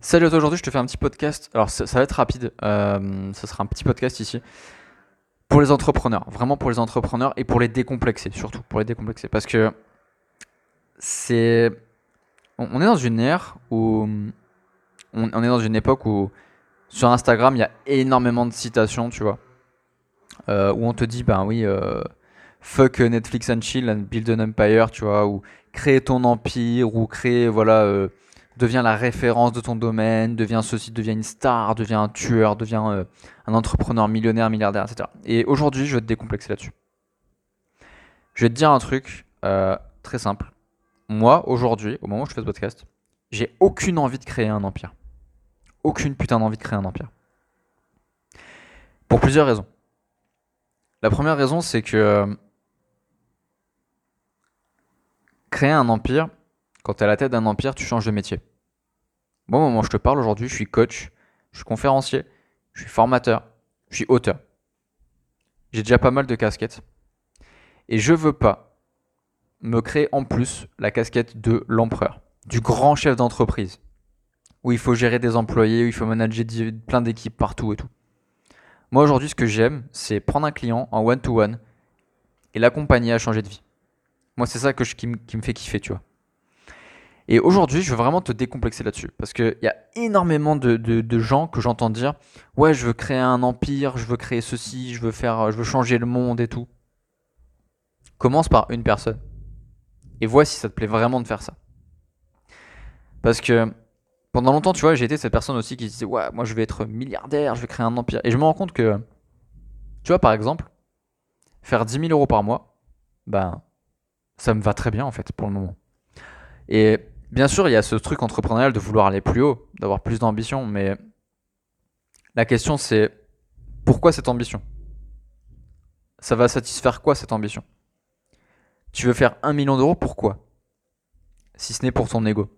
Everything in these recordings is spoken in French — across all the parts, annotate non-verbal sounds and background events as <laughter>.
Salut à toi, aujourd'hui je te fais un petit podcast. Alors ça, va être rapide, euh, ça sera un petit podcast ici. Pour les entrepreneurs, vraiment pour les entrepreneurs et pour les décomplexer, surtout pour les décomplexer. Parce que c'est. On est dans une ère où. On, on est dans une époque où sur Instagram il y a énormément de citations, tu vois. euh, où on te dit, ben oui, euh, fuck Netflix and chill and build an empire, tu vois, ou créer ton empire, ou créer, voilà. Deviens la référence de ton domaine, deviens ceci, deviens une star, deviens un tueur, deviens euh, un entrepreneur millionnaire, milliardaire, etc. Et aujourd'hui, je vais te décomplexer là-dessus. Je vais te dire un truc euh, très simple. Moi, aujourd'hui, au moment où je fais ce podcast, j'ai aucune envie de créer un empire. Aucune putain d'envie de créer un empire. Pour plusieurs raisons. La première raison, c'est que euh, créer un empire, quand tu es à la tête d'un empire, tu changes de métier. Moi, au moment où je te parle aujourd'hui, je suis coach, je suis conférencier, je suis formateur, je suis auteur. J'ai déjà pas mal de casquettes. Et je veux pas me créer en plus la casquette de l'empereur, du grand chef d'entreprise, où il faut gérer des employés, où il faut manager plein d'équipes partout et tout. Moi, aujourd'hui, ce que j'aime, c'est prendre un client en one-to-one et l'accompagner à changer de vie. Moi, c'est ça qui me fait kiffer, tu vois. Et aujourd'hui, je veux vraiment te décomplexer là-dessus. Parce qu'il y a énormément de, gens que j'entends dire Ouais, je veux créer un empire, je veux créer ceci, je veux, faire, je veux changer le monde et tout. Commence par une personne. Et vois si ça te plaît vraiment de faire ça. Parce que pendant longtemps, tu vois, j'ai été cette personne aussi qui disait Ouais, moi je vais être milliardaire, je vais créer un empire. Et je me rends compte que, tu vois, par exemple, faire 10 000 euros par mois, ben, ça me va très bien en fait pour le moment. Et bien sûr, il y a ce truc entrepreneurial de vouloir aller plus haut, d'avoir plus d'ambition, mais la question c'est pourquoi cette ambition? Ça va satisfaire quoi cette ambition? Tu veux faire un million d'euros, pourquoi? Si ce n'est pour ton ego.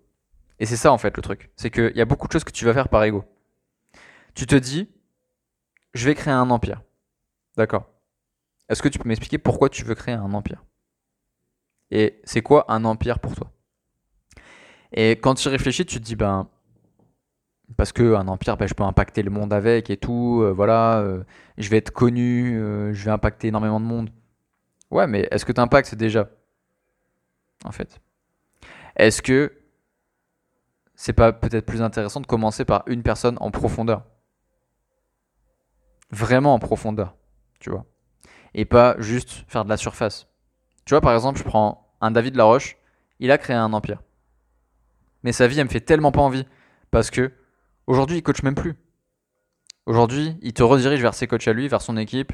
Et c'est ça en fait le truc, c'est qu'il y a beaucoup de choses que tu vas faire par ego. Tu te dis, je vais créer un empire. D'accord? Est-ce que tu peux m'expliquer pourquoi tu veux créer un empire? Et c'est quoi un empire pour toi? Et quand tu réfléchis, tu te dis, ben, parce que un empire, ben, je peux impacter le monde avec et tout, euh, voilà, euh, je vais être connu, euh, je vais impacter énormément de monde. Ouais, mais est-ce que tu impactes déjà, en fait Est-ce que c'est pas peut-être plus intéressant de commencer par une personne en profondeur? Vraiment en profondeur, tu vois Et pas juste faire de la surface. Tu vois, par exemple, je prends un David Laroche, il a créé un empire. Mais sa vie, elle me fait tellement pas envie. Parce que aujourd'hui, il coach même plus. Aujourd'hui, il te redirige vers ses coachs à lui, vers son équipe,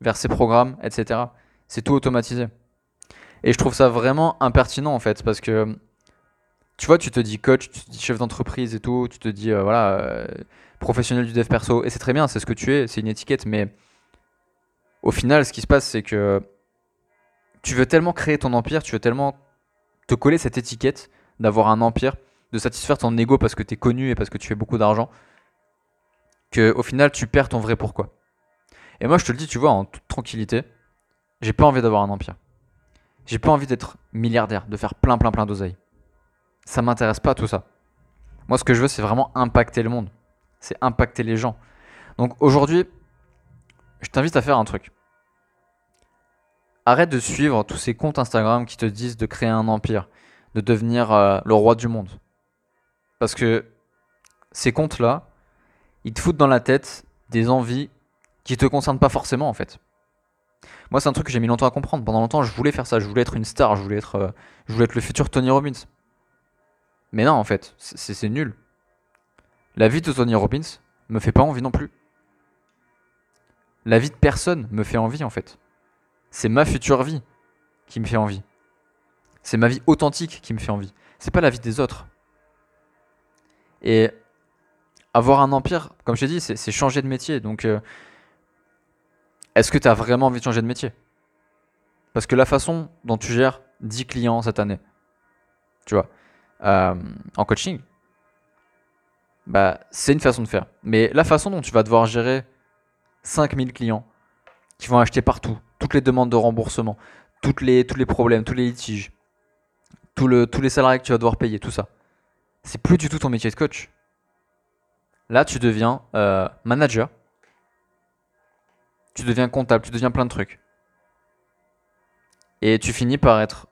vers ses programmes, etc. C'est tout automatisé. Et je trouve ça vraiment impertinent en fait. Parce que tu vois, tu te dis coach, tu te dis chef d'entreprise et tout, tu te dis euh, voilà, euh, professionnel du dev perso. Et c'est très bien, c'est ce que tu es, c'est une étiquette. Mais au final, ce qui se passe, c'est que tu veux tellement créer ton empire, tu veux tellement te coller cette étiquette d'avoir un empire, de satisfaire ton ego parce que tu es connu et parce que tu fais beaucoup d'argent, que au final tu perds ton vrai pourquoi. Et moi je te le dis, tu vois, en toute tranquillité, j'ai pas envie d'avoir un empire. J'ai pas envie d'être milliardaire, de faire plein plein plein d'oseille. Ça m'intéresse pas tout ça. Moi ce que je veux c'est vraiment impacter le monde. C'est impacter les gens. Donc aujourd'hui, je t'invite à faire un truc. Arrête de suivre tous ces comptes Instagram qui te disent de créer un empire de devenir euh, le roi du monde. Parce que ces comptes-là, ils te foutent dans la tête des envies qui te concernent pas forcément en fait. Moi, c'est un truc que j'ai mis longtemps à comprendre. Pendant longtemps, je voulais faire ça. Je voulais être une star. Je voulais être, euh, je voulais être le futur Tony Robbins. Mais non, en fait, c'est nul. La vie de Tony Robbins me fait pas envie non plus. La vie de personne me fait envie en fait. C'est ma future vie qui me fait envie. C'est ma vie authentique qui me fait envie. C'est pas la vie des autres. Et avoir un empire, comme je t'ai dit, c'est changer de métier. Donc, euh, est-ce que tu as vraiment envie de changer de métier? Parce que la façon dont tu gères 10 clients cette année, tu vois, euh, en coaching, bah, c'est une façon de faire. Mais la façon dont tu vas devoir gérer 5000 clients qui vont acheter partout, toutes les demandes de remboursement, tous les problèmes, tous les litiges, tous les salariés que tu vas devoir payer, tout ça. C'est plus du tout ton métier de coach. Là, tu deviens euh, manager. Tu deviens comptable, tu deviens plein de trucs. Et tu finis par être.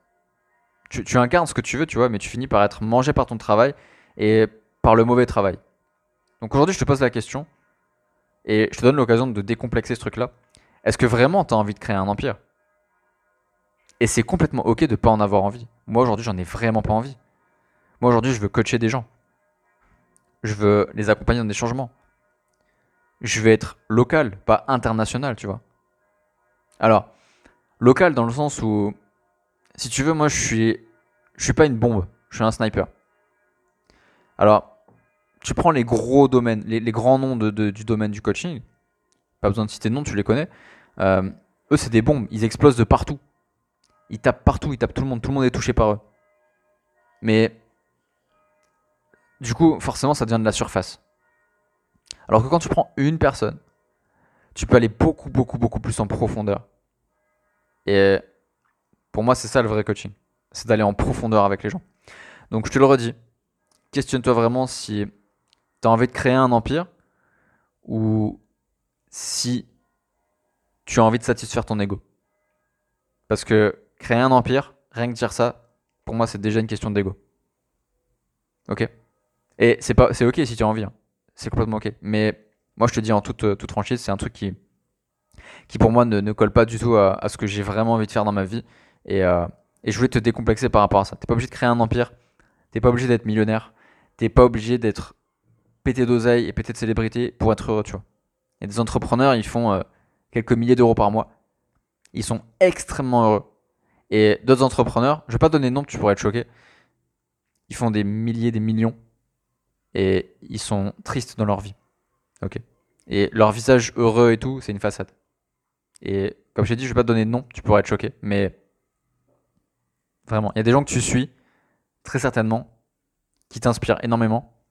Tu, tu incarnes ce que tu veux, tu vois, mais tu finis par être mangé par ton travail et par le mauvais travail. Donc aujourd'hui, je te pose la question et je te donne l'occasion de décomplexer ce truc-là. Est-ce que vraiment tu as envie de créer un empire? Et c'est complètement ok de pas en avoir envie. Moi aujourd'hui, j'en ai vraiment pas envie. Moi aujourd'hui, je veux coacher des gens. Je veux les accompagner dans des changements. Je veux être local, pas international, tu vois. Alors, local dans le sens où, si tu veux, moi je suis, je suis pas une bombe, je suis un sniper. Alors, tu prends les gros domaines, les, grands noms de, du domaine du coaching, pas besoin de citer de nom, tu les connais. Euh, eux, c'est des bombes, ils explosent de partout. Ils tapent partout, ils tapent tout le monde, tout le monde est touché par eux. Mais du coup, forcément, ça devient de la surface. Alors que quand tu prends une personne, tu peux aller beaucoup, beaucoup, beaucoup plus en profondeur. Et pour moi, c'est ça le vrai coaching. C'est d'aller en profondeur avec les gens. Donc, je te le redis. Questionne-toi vraiment si tu as envie de créer un empire ou si tu as envie de satisfaire ton ego. Parce que créer un empire, rien que dire ça, pour moi, c'est déjà une question d'ego. Ok? Et c'est pas, c'est ok si tu as envie. Hein. C'est complètement ok. Mais moi, je te dis en toute, toute franchise, c'est un truc qui, qui pour moi ne, colle pas du tout à, ce que j'ai vraiment envie de faire dans ma vie. Et, euh, et je voulais te décomplexer par rapport à ça. T'es pas obligé de créer un empire. T'es pas obligé d'être millionnaire. T'es pas obligé d'être pété d'oseille et pété de célébrité pour être heureux, tu vois. A des entrepreneurs, ils font euh, quelques milliers d'euros par mois. Ils sont extrêmement heureux. Et d'autres entrepreneurs, je vais pas donner de nom, tu pourrais être choqué. Ils font des milliers, des millions. Et ils sont tristes dans leur vie. Ok. Et leur visage heureux et tout, c'est une façade. Et comme je t'ai dit, je vais pas te donner de nom, tu pourrais être choqué. Mais vraiment, il y a des gens que tu suis, très certainement, qui t'inspirent énormément,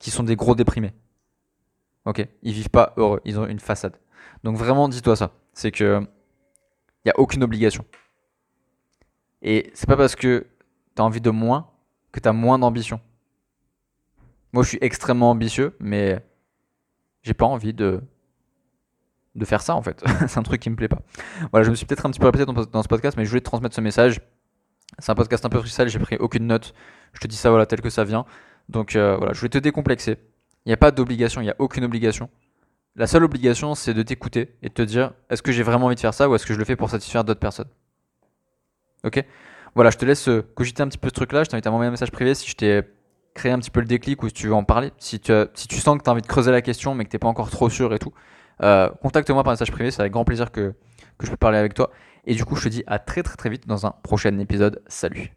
qui sont des gros déprimés. Ok, ils vivent pas heureux, ils ont une façade. Donc vraiment, dis-toi ça. C'est que il a aucune obligation. Et c'est pas parce que tu as envie de moins que tu as moins d'ambition. Moi, je suis extrêmement ambitieux, mais j'ai pas envie de de faire ça en fait. <laughs> c'est un truc qui me plaît pas. Voilà, je me suis peut-être un petit peu répété dans, ce podcast, mais je voulais te transmettre ce message. C'est un podcast un peu freestyle, j'ai pris aucune note. Je te dis ça voilà tel que ça vient. Donc euh, voilà, je voulais te décomplexer. Il n'y a pas d'obligation, il n'y a aucune obligation. La seule obligation, c'est de t'écouter et de te dire est-ce que j'ai vraiment envie de faire ça ou est-ce que je le fais pour satisfaire d'autres personnes? Ok Voilà, je te laisse euh, cogiter un petit peu ce truc-là. Je t'invite à m'envoyer un message privé si je t'ai créé un petit peu le déclic ou si tu veux en parler. Si tu, sens que tu as envie de creuser la question mais que tu pas encore trop sûr et tout, euh, contacte-moi par message privé. C'est avec grand plaisir que je peux parler avec toi. Et du coup, je te dis à très très très vite dans un prochain épisode. Salut